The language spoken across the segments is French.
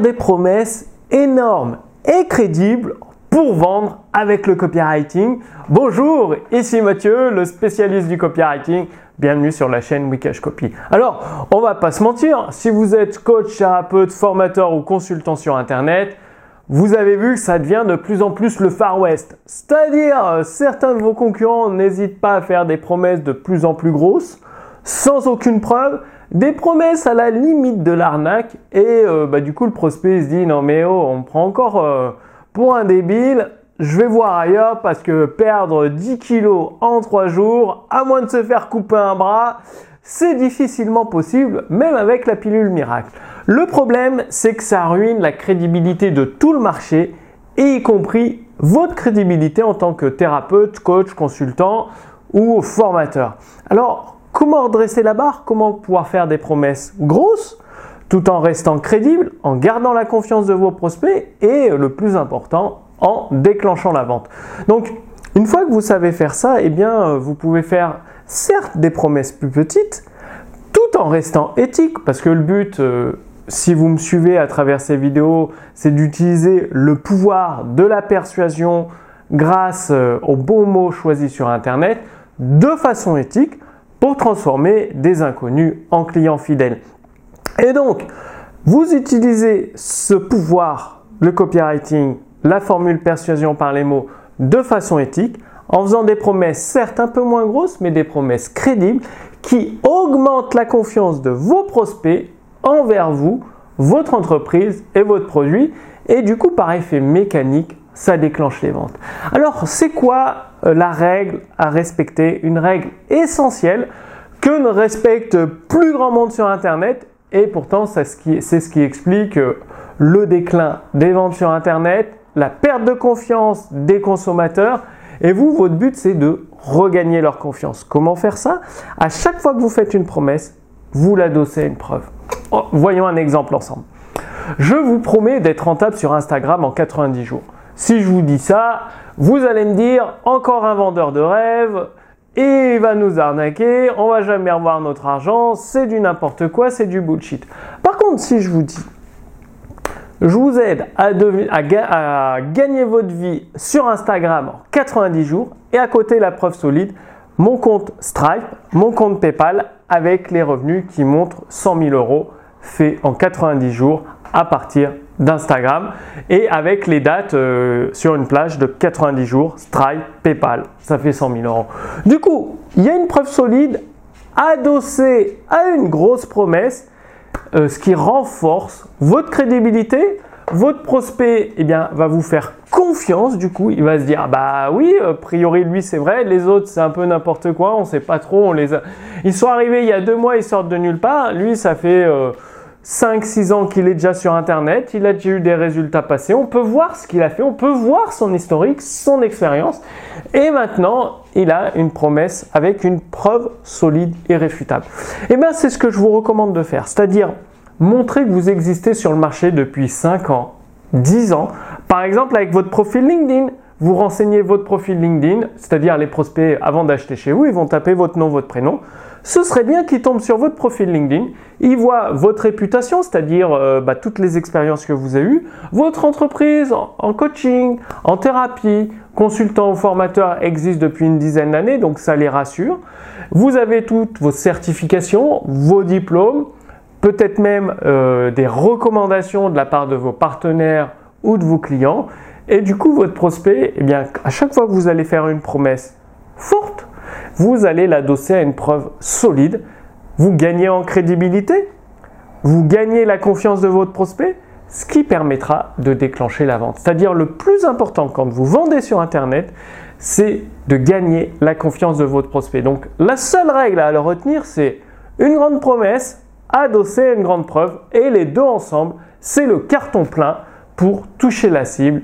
des promesses énormes et crédibles pour vendre avec le copywriting. Bonjour, ici Mathieu, le spécialiste du copywriting. Bienvenue sur la chaîne Wikash Copy. Alors, on va pas se mentir, si vous êtes coach, thérapeute, formateur ou consultant sur internet, vous avez vu que ça devient de plus en plus le Far West. C'est-à-dire, euh, certains de vos concurrents n'hésitent pas à faire des promesses de plus en plus grosses, sans aucune preuve, des promesses à la limite de l'arnaque, et euh, bah, du coup le prospect se dit non mais oh, on me prend encore euh, pour un débile, je vais voir ailleurs parce que perdre 10 kilos en 3 jours, à moins de se faire couper un bras, c'est difficilement possible, même avec la pilule miracle. Le problème, c'est que ça ruine la crédibilité de tout le marché, y compris votre crédibilité en tant que thérapeute, coach, consultant ou formateur. Alors, comment redresser la barre? Comment pouvoir faire des promesses grosses tout en restant crédible, en gardant la confiance de vos prospects et le plus important, en déclenchant la vente. Donc, une fois que vous savez faire ça, eh bien, vous pouvez faire certes des promesses plus petites, tout en restant éthique, parce que le but, euh, si vous me suivez à travers ces vidéos, c'est d'utiliser le pouvoir de la persuasion grâce euh, aux bons mots choisis sur Internet de façon éthique transformer des inconnus en clients fidèles. Et donc, vous utilisez ce pouvoir, le copywriting, la formule persuasion par les mots de façon éthique en faisant des promesses certes un peu moins grosses, mais des promesses crédibles qui augmentent la confiance de vos prospects envers vous, votre entreprise et votre produit. Et du coup, par effet mécanique, ça déclenche les ventes. Alors, c'est quoi euh, la règle à respecter? Une règle essentielle que ne respecte plus grand monde sur Internet. Et pourtant, c'est ce qui explique euh, le déclin des ventes sur Internet, la perte de confiance des consommateurs. Et vous, votre but, c'est de regagner leur confiance. Comment faire ça? À chaque fois que vous faites une promesse, vous l'adossez à une preuve. Oh, voyons un exemple ensemble. Je vous promets d'être rentable sur Instagram en 90 jours. Si je vous dis ça, vous allez me dire encore un vendeur de rêve, et il va nous arnaquer, on va jamais revoir notre argent, c'est du n'importe quoi, c'est du bullshit. Par contre, si je vous dis je vous aide à, à, gagner votre vie sur Instagram en 90 jours et à côté la preuve solide, mon compte Stripe, mon compte PayPal avec les revenus qui montrent 100 000 euros faits en 90 jours à partir d'Instagram et avec les dates euh, sur une plage de 90 jours, Stripe, PayPal, ça fait 100 000 euros. Du coup, il y a une preuve solide adossée à une grosse promesse, euh, ce qui renforce votre crédibilité. Votre prospect eh bien, va vous faire confiance, du coup, il va se dire ah bah oui, a priori lui c'est vrai, les autres c'est un peu n'importe quoi, on sait pas trop, on les a... Ils sont arrivés il y a deux mois, ils sortent de nulle part, lui ça fait... Euh, 5-6 ans qu'il est déjà sur Internet, il a déjà eu des résultats passés, on peut voir ce qu'il a fait, on peut voir son historique, son expérience, et maintenant il a une promesse avec une preuve solide et réfutable. Et eh bien c'est ce que je vous recommande de faire, c'est-à-dire montrer que vous existez sur le marché depuis 5 ans, 10 ans, par exemple avec votre profil LinkedIn. Vous renseignez votre profil LinkedIn, c'est-à-dire les prospects avant d'acheter chez vous, ils vont taper votre nom, votre prénom ce serait bien qu'ils tombent sur votre profil LinkedIn, ils voient votre réputation, c'est-à-dire euh, bah, toutes les expériences que vous avez eues, votre entreprise en, coaching, en thérapie, consultant ou formateur existe depuis une dizaine d'années, donc ça les rassure. Vous avez toutes vos certifications, vos diplômes, peut-être même euh, des recommandations de la part de vos partenaires ou de vos clients. Et du coup, votre prospect, eh bien, à chaque fois que vous allez faire une promesse forte, vous allez l'adosser à une preuve solide. Vous gagnez en crédibilité, vous gagnez la confiance de votre prospect, ce qui permettra de déclencher la vente. C'est-à-dire le plus important quand vous vendez sur Internet, c'est de gagner la confiance de votre prospect. Donc la seule règle à le retenir, c'est une grande promesse adossée à une grande preuve et les deux ensemble, c'est le carton plein pour toucher la cible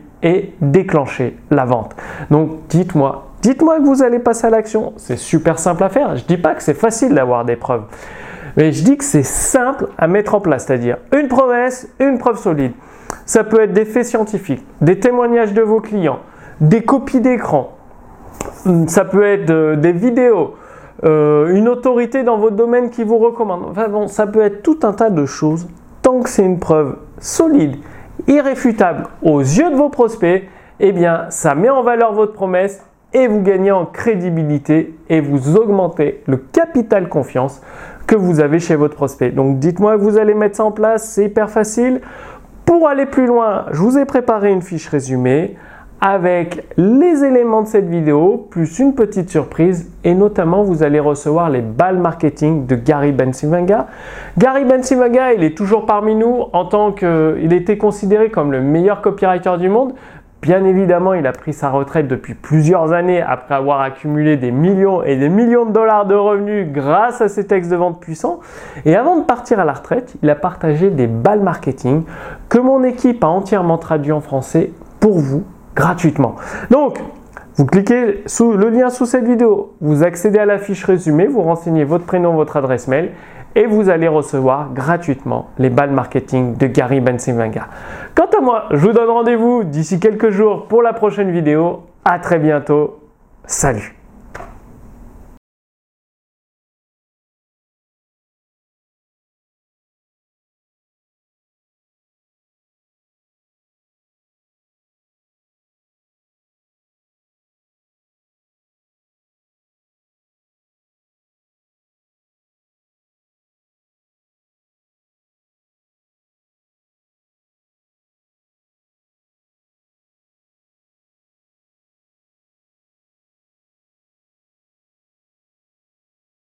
déclencher la vente. Donc dites-moi, Dites-moi que vous allez passer à l'action. C'est super simple à faire. Je dis pas que c'est facile d'avoir des preuves. Mais je dis que c'est simple à mettre en place, c'est-à-dire une promesse, une preuve solide. Ça peut être des faits scientifiques, des témoignages de vos clients, des copies d'écran. Ça peut être euh, des vidéos, euh, une autorité dans votre domaine qui vous recommande. Enfin bon, ça peut être tout un tas de choses tant que c'est une preuve solide, irréfutable aux yeux de vos prospects, eh bien, ça met en valeur votre promesse et vous gagnez en crédibilité et vous augmentez le capital confiance que vous avez chez votre prospect. Donc dites-moi que vous allez mettre ça en place, c'est hyper facile. Pour aller plus loin, je vous ai préparé une fiche résumée avec les éléments de cette vidéo, plus une petite surprise, et notamment vous allez recevoir les balles marketing de Gary Bensimanga. Gary Bensimanga, il est toujours parmi nous en tant qu'il était considéré comme le meilleur copywriter du monde. Bien évidemment, il a pris sa retraite depuis plusieurs années après avoir accumulé des millions et des millions de dollars de revenus grâce à ses textes de vente puissants. Et avant de partir à la retraite, il a partagé des balles marketing que mon équipe a entièrement traduit en français pour vous gratuitement. Donc, vous cliquez sous le lien sous cette vidéo, vous accédez à la fiche résumée, vous renseignez votre prénom, votre adresse mail et vous allez recevoir gratuitement les balles marketing de Gary Bensimanga. Quant à moi, je vous donne rendez-vous d'ici quelques jours pour la prochaine vidéo. À très bientôt. Salut